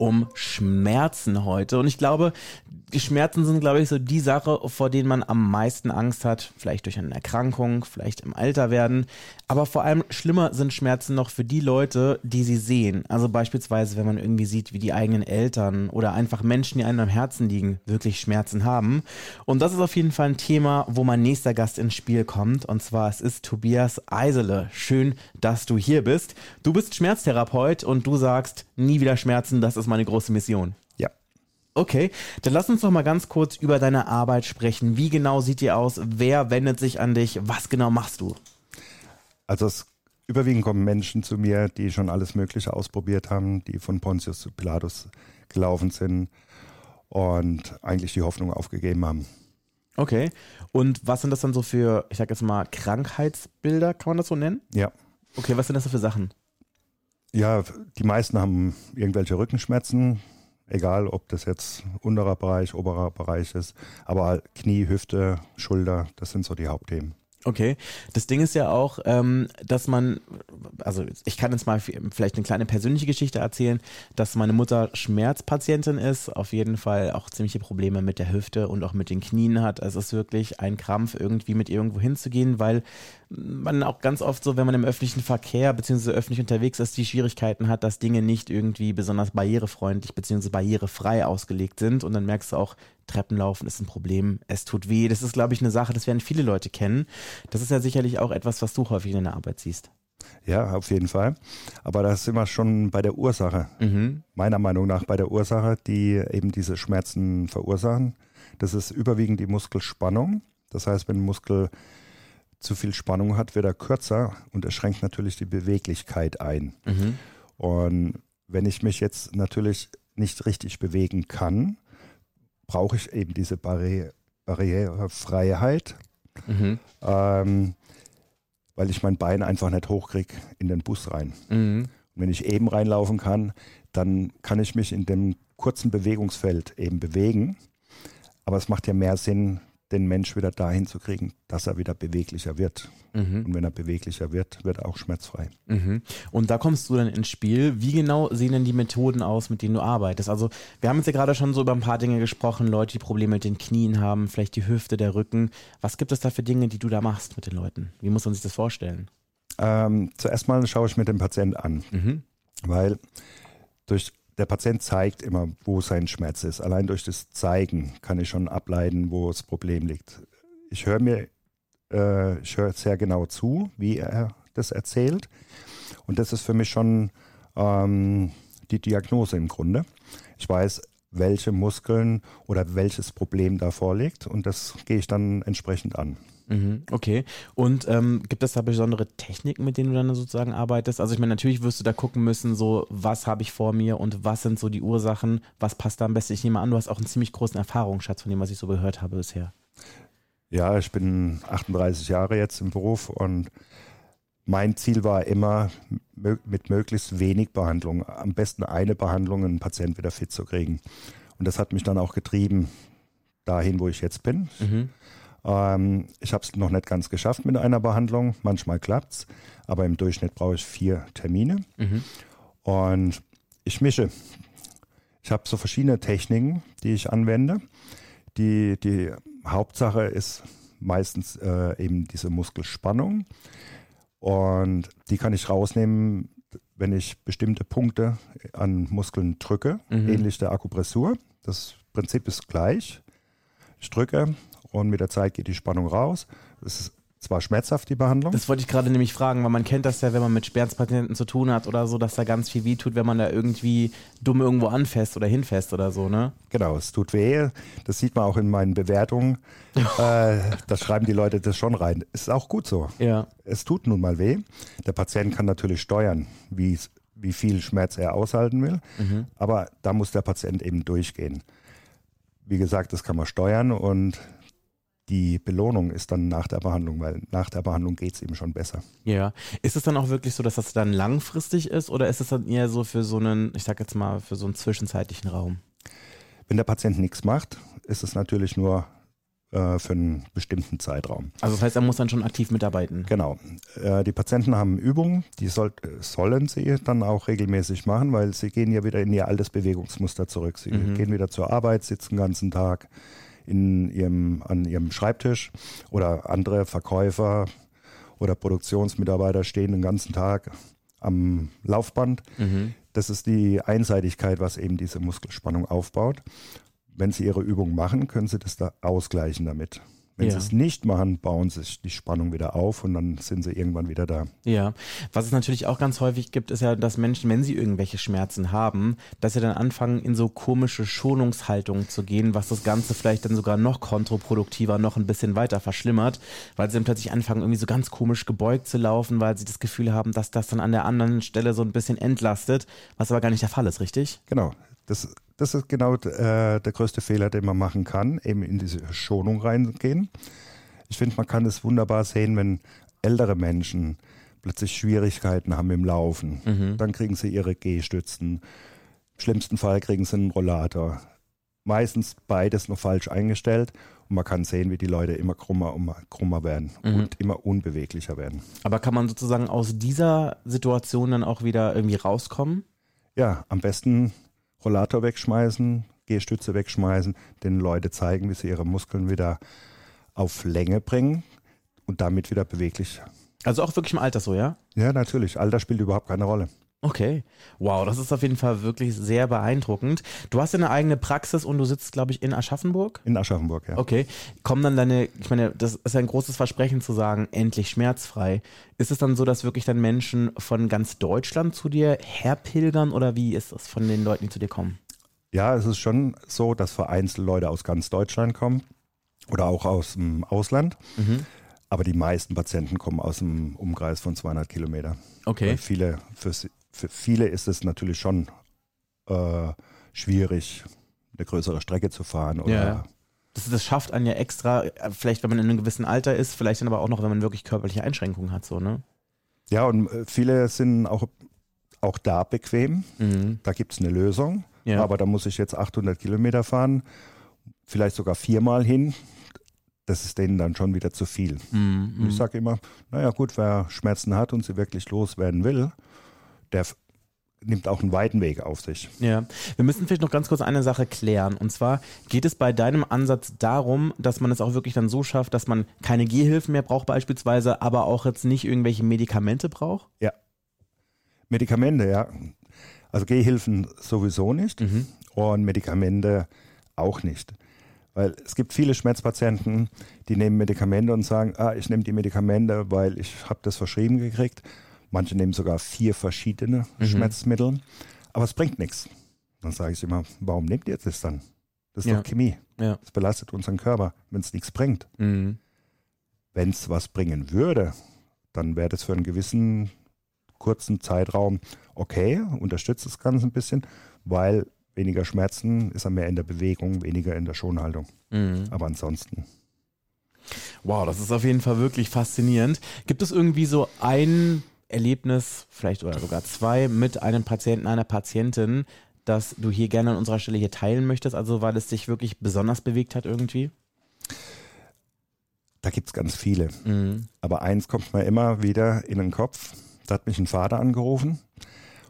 um Schmerzen heute. Und ich glaube, die Schmerzen sind, glaube ich, so die Sache, vor denen man am meisten Angst hat. Vielleicht durch eine Erkrankung, vielleicht im Alter werden. Aber vor allem schlimmer sind Schmerzen noch für die Leute, die sie sehen. Also beispielsweise, wenn man irgendwie sieht, wie die eigenen Eltern oder einfach Menschen, die einem am Herzen liegen, wirklich Schmerzen haben. Und das ist auf jeden Fall ein Thema, wo mein nächster Gast ins Spiel kommt. Und zwar, es ist Tobias Eisele. Schön, dass du hier bist. Du bist Schmerztherapeut und du sagst, nie wieder Schmerzen, das ist meine große Mission. Ja. Okay, dann lass uns noch mal ganz kurz über deine Arbeit sprechen. Wie genau sieht die aus? Wer wendet sich an dich? Was genau machst du? Also es überwiegend kommen Menschen zu mir, die schon alles Mögliche ausprobiert haben, die von Pontius zu Pilatus gelaufen sind und eigentlich die Hoffnung aufgegeben haben. Okay. Und was sind das dann so für, ich sag jetzt mal, Krankheitsbilder, kann man das so nennen? Ja. Okay, was sind das so für Sachen? Ja, die meisten haben irgendwelche Rückenschmerzen, egal ob das jetzt unterer Bereich, oberer Bereich ist, aber Knie, Hüfte, Schulter, das sind so die Hauptthemen. Okay, das Ding ist ja auch, ähm, dass man, also ich kann jetzt mal vielleicht eine kleine persönliche Geschichte erzählen, dass meine Mutter Schmerzpatientin ist, auf jeden Fall auch ziemliche Probleme mit der Hüfte und auch mit den Knien hat. Also es ist wirklich ein Krampf, irgendwie mit irgendwo hinzugehen, weil man auch ganz oft so, wenn man im öffentlichen Verkehr bzw. öffentlich unterwegs ist, die Schwierigkeiten hat, dass Dinge nicht irgendwie besonders barrierefreundlich bzw. barrierefrei ausgelegt sind. Und dann merkst du auch, Treppenlaufen ist ein Problem, es tut weh. Das ist, glaube ich, eine Sache, das werden viele Leute kennen. Das ist ja sicherlich auch etwas, was du häufig in der Arbeit siehst. Ja, auf jeden Fall. Aber da sind wir schon bei der Ursache. Mhm. Meiner Meinung nach bei der Ursache, die eben diese Schmerzen verursachen. Das ist überwiegend die Muskelspannung. Das heißt, wenn ein Muskel zu viel Spannung hat, wird er kürzer und er schränkt natürlich die Beweglichkeit ein. Mhm. Und wenn ich mich jetzt natürlich nicht richtig bewegen kann, brauche ich eben diese Barri Barrierefreiheit, mhm. ähm, weil ich mein Bein einfach nicht hochkriege in den Bus rein. Mhm. Und wenn ich eben reinlaufen kann, dann kann ich mich in dem kurzen Bewegungsfeld eben bewegen. Aber es macht ja mehr Sinn, den Mensch wieder dahin zu kriegen, dass er wieder beweglicher wird. Mhm. Und wenn er beweglicher wird, wird er auch schmerzfrei. Mhm. Und da kommst du dann ins Spiel. Wie genau sehen denn die Methoden aus, mit denen du arbeitest? Also wir haben jetzt ja gerade schon so über ein paar Dinge gesprochen, Leute, die Probleme mit den Knien haben, vielleicht die Hüfte, der Rücken. Was gibt es da für Dinge, die du da machst mit den Leuten? Wie muss man sich das vorstellen? Ähm, zuerst mal schaue ich mir den Patienten an, mhm. weil durch der Patient zeigt immer, wo sein Schmerz ist. Allein durch das Zeigen kann ich schon ableiten, wo das Problem liegt. Ich höre mir, äh, ich höre sehr genau zu, wie er das erzählt. Und das ist für mich schon ähm, die Diagnose im Grunde. Ich weiß, welche Muskeln oder welches Problem da vorliegt und das gehe ich dann entsprechend an. Mhm, okay. Und ähm, gibt es da besondere Techniken, mit denen du dann sozusagen arbeitest? Also ich meine, natürlich wirst du da gucken müssen, so was habe ich vor mir und was sind so die Ursachen, was passt da am besten? Ich nehme an, du hast auch einen ziemlich großen Erfahrungsschatz von dem, was ich so gehört habe bisher. Ja, ich bin 38 Jahre jetzt im Beruf und mein Ziel war immer, mit möglichst wenig Behandlung, am besten eine Behandlung, einen Patienten wieder fit zu kriegen. Und das hat mich dann auch getrieben, dahin, wo ich jetzt bin. Mhm. Ähm, ich habe es noch nicht ganz geschafft mit einer Behandlung. Manchmal klappt es, aber im Durchschnitt brauche ich vier Termine. Mhm. Und ich mische. Ich habe so verschiedene Techniken, die ich anwende. Die, die Hauptsache ist meistens äh, eben diese Muskelspannung. Und die kann ich rausnehmen, wenn ich bestimmte Punkte an Muskeln drücke, mhm. ähnlich der Akupressur. Das Prinzip ist gleich. Ich drücke und mit der Zeit geht die Spannung raus. Es ist zwar schmerzhaft, die Behandlung. Das wollte ich gerade nämlich fragen, weil man kennt das ja, wenn man mit Schmerzpatienten zu tun hat oder so, dass da ganz viel weh tut, wenn man da irgendwie dumm irgendwo anfasst oder hinfasst oder so, ne? Genau, es tut weh. Das sieht man auch in meinen Bewertungen. äh, da schreiben die Leute das schon rein. Ist auch gut so. Ja. Es tut nun mal weh. Der Patient kann natürlich steuern, wie, wie viel Schmerz er aushalten will. Mhm. Aber da muss der Patient eben durchgehen. Wie gesagt, das kann man steuern und die Belohnung ist dann nach der Behandlung, weil nach der Behandlung geht es ihm schon besser. Ja. Ist es dann auch wirklich so, dass das dann langfristig ist oder ist es dann eher so für so einen, ich sag jetzt mal, für so einen zwischenzeitlichen Raum? Wenn der Patient nichts macht, ist es natürlich nur äh, für einen bestimmten Zeitraum. Also das heißt, er muss dann schon aktiv mitarbeiten. Genau. Äh, die Patienten haben Übungen, die soll, sollen sie dann auch regelmäßig machen, weil sie gehen ja wieder in ihr altes Bewegungsmuster zurück. Sie Mhm. gehen wieder zur Arbeit, sitzen den ganzen Tag in ihrem, an ihrem Schreibtisch oder andere Verkäufer oder Produktionsmitarbeiter stehen den ganzen Tag am Laufband. Mhm. Das ist die Einseitigkeit, was eben diese Muskelspannung aufbaut. Wenn Sie Ihre Übung machen, können Sie das da ausgleichen damit. Wenn Ja. Sie es nicht machen, bauen sich die Spannung wieder auf und dann sind Sie irgendwann wieder da. Ja, was es natürlich auch ganz häufig gibt, ist ja, dass Menschen, wenn sie irgendwelche Schmerzen haben, dass sie dann anfangen, in so komische Schonungshaltungen zu gehen, was das Ganze vielleicht dann sogar noch kontraproduktiver, noch ein bisschen weiter verschlimmert, weil sie dann plötzlich anfangen, irgendwie so ganz komisch gebeugt zu laufen, weil sie das Gefühl haben, dass das dann an der anderen Stelle so ein bisschen entlastet, was aber gar nicht der Fall ist, richtig? Genau. Das, das ist genau äh, der größte Fehler, den man machen kann, eben in diese Schonung reingehen. Ich finde, man kann es wunderbar sehen, wenn ältere Menschen plötzlich Schwierigkeiten haben im Laufen. Mhm. Dann kriegen sie ihre Gehstützen. Im schlimmsten Fall kriegen sie einen Rollator. Meistens beides noch falsch eingestellt und man kann sehen, wie die Leute immer krummer und krummer werden Mhm. und immer unbeweglicher werden. Aber kann man sozusagen aus dieser Situation dann auch wieder irgendwie rauskommen? Ja, am besten Rollator wegschmeißen, Gehstütze wegschmeißen, den Leute zeigen, wie sie ihre Muskeln wieder auf Länge bringen und damit wieder beweglich. Also auch wirklich im Alter so, ja? Ja, natürlich. Alter spielt überhaupt keine Rolle. Okay. Wow, das ist auf jeden Fall wirklich sehr beeindruckend. Du hast ja eine eigene Praxis und du sitzt, glaube ich, in Aschaffenburg. In Aschaffenburg, ja. Okay. Kommen dann deine, ich meine, das ist ein großes Versprechen zu sagen, endlich schmerzfrei. Ist es dann so, dass wirklich dann Menschen von ganz Deutschland zu dir herpilgern oder wie ist das von den Leuten, die zu dir kommen? Ja, es ist schon so, dass vereinzelt Leute aus ganz Deutschland kommen oder auch aus dem Ausland. Mhm. Aber die meisten Patienten kommen aus dem Umkreis von 200 Kilometer. Okay. Weil viele, für, für viele ist es natürlich schon äh, schwierig, eine größere Strecke zu fahren. Oder Ja. Das, das schafft einen ja extra, äh, vielleicht wenn man in einem gewissen Alter ist, vielleicht dann aber auch noch, wenn man wirklich körperliche Einschränkungen hat, so, ne? Ja, und äh, viele sind auch, auch da bequem. Mhm. Da gibt es eine Lösung. Ja. Aber da muss ich jetzt 800 Kilometer fahren, vielleicht sogar viermal hin. Das ist denen dann schon wieder zu viel. Mhm. Ich sage immer, naja gut, wer Schmerzen hat und sie wirklich loswerden will, der nimmt auch einen weiten Weg auf sich. Ja, wir müssen vielleicht noch ganz kurz eine Sache klären. Und zwar geht es bei deinem Ansatz darum, dass man es auch wirklich dann so schafft, dass man keine Gehhilfen mehr braucht beispielsweise, aber auch jetzt nicht irgendwelche Medikamente braucht? Medikamente, ja. Also Gehhilfen sowieso nicht Mhm. und Medikamente auch nicht. Weil es gibt viele Schmerzpatienten, die nehmen Medikamente und sagen, ah, ich nehme die Medikamente, weil ich habe das verschrieben gekriegt. Manche nehmen sogar vier verschiedene Mhm. Schmerzmittel, aber es bringt nichts. Dann sage ich immer, warum nehmt ihr das dann? Das ist Ja. doch Chemie. Ja. Das belastet unseren Körper, wenn es nichts bringt. Mhm. Wenn es was bringen würde, dann wäre das für einen gewissen kurzen Zeitraum okay, unterstützt das Ganze ein bisschen, weil weniger Schmerzen ist er mehr in der Bewegung, weniger in der Schonhaltung. Mhm. Aber ansonsten, Wow, das ist auf jeden Fall wirklich faszinierend. Gibt es irgendwie so ein Erlebnis, vielleicht oder sogar zwei, mit einem Patienten, einer Patientin, das du hier gerne an unserer Stelle hier teilen möchtest? Also weil es dich wirklich besonders bewegt hat irgendwie? da gibt es ganz viele. Mhm. Aber eins kommt mir immer wieder in den Kopf. Da hat mich ein Vater angerufen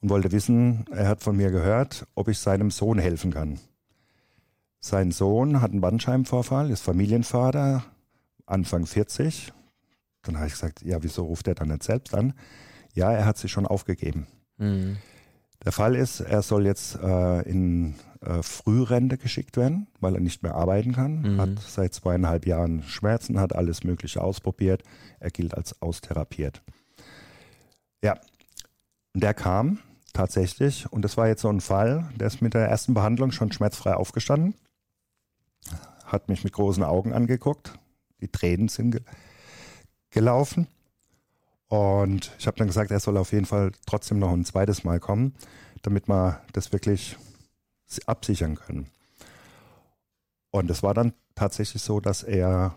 und wollte wissen, er hat von mir gehört, ob ich seinem Sohn helfen kann. Sein Sohn hat einen Bandscheibenvorfall, ist Familienvater, Anfang 40. Dann habe ich gesagt, ja, wieso ruft er dann nicht selbst an? Ja, er hat sich schon aufgegeben. Mhm. Der Fall ist, er soll jetzt äh, in äh, Frührente geschickt werden, weil er nicht mehr arbeiten kann. Mhm. Hat seit zweieinhalb Jahren Schmerzen, hat alles Mögliche ausprobiert. Er gilt als austherapiert. Ja, der kam tatsächlich und das war jetzt so ein Fall, der ist mit der ersten Behandlung schon schmerzfrei aufgestanden, hat mich mit großen Augen angeguckt, die Tränen sind gelaufen und ich habe dann gesagt, er soll auf jeden Fall trotzdem noch ein zweites Mal kommen, damit wir das wirklich absichern können. Und es war dann tatsächlich so, dass er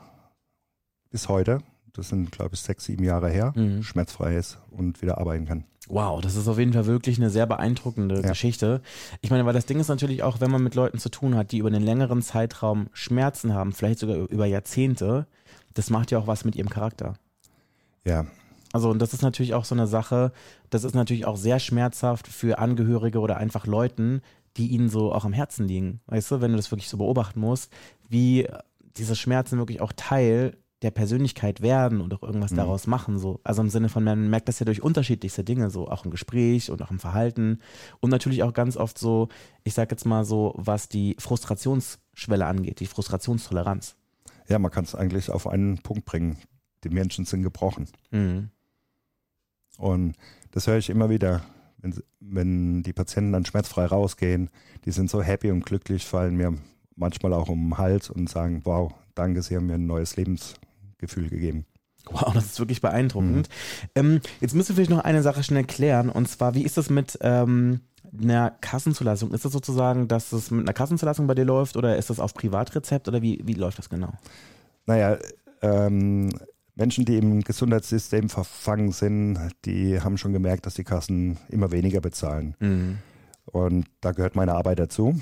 bis heute, das sind glaube ich sechs, sieben Jahre her, Mhm. schmerzfrei ist und wieder arbeiten kann. Wow, das ist auf jeden Fall wirklich eine sehr beeindruckende Ja. Geschichte. Ich meine, weil das Ding ist natürlich auch, wenn man mit Leuten zu tun hat, die über einen längeren Zeitraum Schmerzen haben, vielleicht sogar über Jahrzehnte, das macht ja auch was mit ihrem Charakter. Ja, Also, und das ist natürlich auch so eine Sache, das ist natürlich auch sehr schmerzhaft für Angehörige oder einfach Leuten, die ihnen so auch am Herzen liegen. Weißt du, wenn du das wirklich so beobachten musst, wie diese Schmerzen wirklich auch Teil der Persönlichkeit werden und auch irgendwas Mhm. daraus machen. So. Also im Sinne von, man merkt das ja durch unterschiedlichste Dinge, so auch im Gespräch und auch im Verhalten. Und natürlich auch ganz oft so, ich sag jetzt mal so, was die Frustrationsschwelle angeht, die Frustrationstoleranz. ja, man kann es eigentlich auf einen Punkt bringen. Die Menschen sind gebrochen. Mhm. Und das höre ich immer wieder, wenn, wenn die Patienten dann schmerzfrei rausgehen. Die sind so happy und glücklich, fallen mir manchmal auch um den Hals und sagen, wow, danke, Sie haben mir ein neues Lebensgefühl gegeben. Wow, das ist wirklich beeindruckend. Ähm, jetzt müssen wir vielleicht noch eine Sache schnell klären. Und zwar, wie ist das mit ähm, einer Kassenzulassung? Ist das sozusagen, dass es mit einer Kassenzulassung bei dir läuft oder ist das auf Privatrezept oder wie, wie läuft das genau? Naja, ähm, Menschen, die im Gesundheitssystem verfangen sind, die haben schon gemerkt, dass die Kassen immer weniger bezahlen. Mhm. Und da gehört meine Arbeit dazu.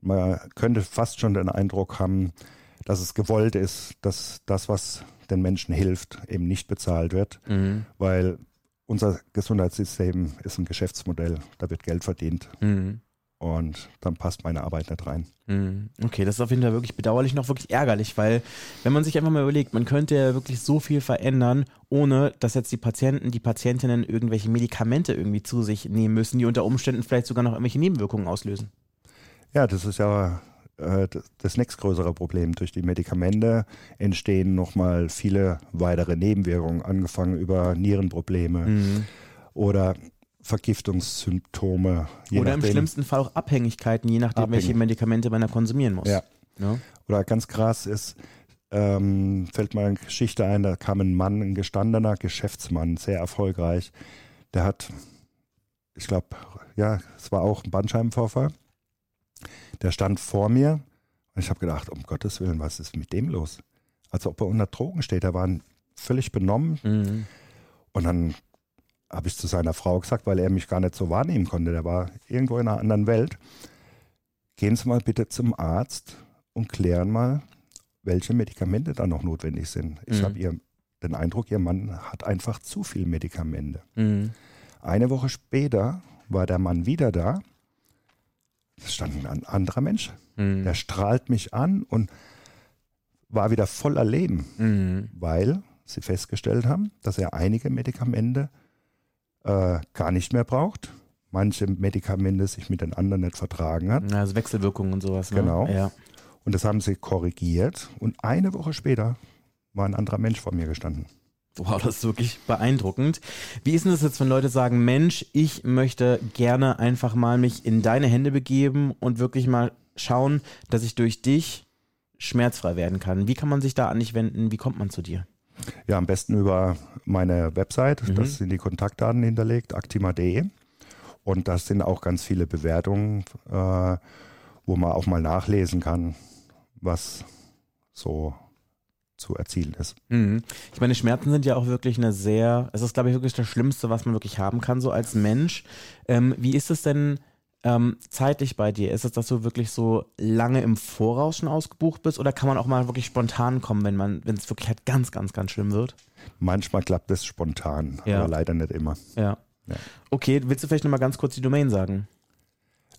Man könnte fast schon den Eindruck haben, dass es gewollt ist, dass das, was den Menschen hilft, eben nicht bezahlt wird, Mhm. weil unser Gesundheitssystem ist ein Geschäftsmodell, da wird Geld verdient Mhm. Und dann passt meine Arbeit nicht rein. Mhm. Okay, das ist auf jeden Fall wirklich bedauerlich und auch wirklich ärgerlich, weil wenn man sich einfach mal überlegt, man könnte ja wirklich so viel verändern, ohne dass jetzt die Patienten, die Patientinnen irgendwelche Medikamente irgendwie zu sich nehmen müssen, die unter Umständen vielleicht sogar noch irgendwelche Nebenwirkungen auslösen. Ja, das ist ja äh, das- das nächstgrößere Problem. Durch die Medikamente entstehen nochmal viele weitere Nebenwirkungen, angefangen über Nierenprobleme Mhm. oder Vergiftungssymptome. Oder im nachdem. schlimmsten Fall auch Abhängigkeiten, je nachdem, Abhängig. welche Medikamente man da konsumieren muss. Ja. Ne? Oder ganz krass ist, ähm, fällt mir eine Geschichte ein, da kam ein Mann, ein gestandener Geschäftsmann, sehr erfolgreich. Der hat, ich glaube, ja, es war auch ein Bandscheibenvorfall. Der stand vor mir und ich habe gedacht, um Gottes Willen, was ist mit dem los? Als ob er unter Drogen steht. Er war völlig benommen Mhm. und dann habe ich zu seiner Frau gesagt, weil er mich gar nicht so wahrnehmen konnte. Der war irgendwo in einer anderen Welt. Gehen Sie mal bitte zum Arzt und klären mal, welche Medikamente da noch notwendig sind. Ich Mhm. habe ihr den Eindruck, Ihr Mann hat einfach zu viel Medikamente. Mhm. Eine Woche später war der Mann wieder da. Es stand ein anderer Mensch. Mhm. Der strahlt mich an und war wieder voller Leben Mhm. weil sie festgestellt haben, dass er einige Medikamente äh, gar nicht mehr braucht, manche Medikamente sich mit den anderen nicht vertragen hat. Also Wechselwirkungen und sowas. Ne? Genau. Ja. Und das haben sie korrigiert und eine Woche später war ein anderer Mensch vor mir gestanden. Wow, das ist wirklich beeindruckend. Wie ist denn das jetzt, wenn Leute sagen, Mensch, ich möchte gerne einfach mal mich in deine Hände begeben und wirklich mal schauen, dass ich durch dich schmerzfrei werden kann? Wie kann man sich da an dich wenden? Wie kommt man zu dir? Ja, am besten über meine Website, Mhm. das sind die Kontaktdaten hinterlegt, actima.de. Und das sind auch ganz viele Bewertungen, äh, wo man auch mal nachlesen kann, was so zu erzielen ist. Mhm. Ich meine, Schmerzen sind ja auch wirklich eine sehr, es ist, glaube ich, wirklich das Schlimmste, was man wirklich haben kann, so als Mensch. Ähm, wie ist es denn ähm, zeitlich bei dir? Ist es, dass du wirklich so lange im Voraus schon ausgebucht bist oder kann man auch mal wirklich spontan kommen, wenn man, wenn es wirklich halt ganz, ganz, ganz schlimm wird? Manchmal klappt es spontan, Ja. aber leider nicht immer. Ja. Ja. Okay, willst du vielleicht nochmal ganz kurz die Domain sagen?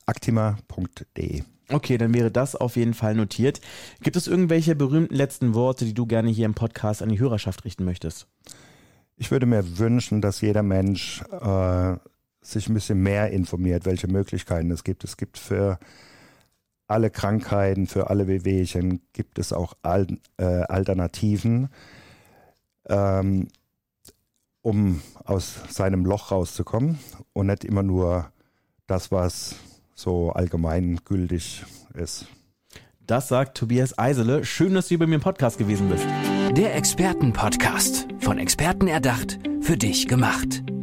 actima.de. Okay, dann wäre das auf jeden Fall notiert. Gibt es irgendwelche berühmten letzten Worte, die du gerne hier im Podcast an die Hörerschaft richten möchtest? Ich würde mir wünschen, dass jeder Mensch äh, sich ein bisschen mehr informiert, welche Möglichkeiten es gibt. Es gibt für alle Krankheiten, für alle Wehwehchen gibt es auch Al äh, Alternativen, ähm, um aus seinem Loch rauszukommen und nicht immer nur das, was so allgemeingültig ist. Das sagt Tobias Eisele. Schön, dass du bei mir im Podcast gewesen bist. Der Expertenpodcast. Von Experten erdacht, für dich gemacht.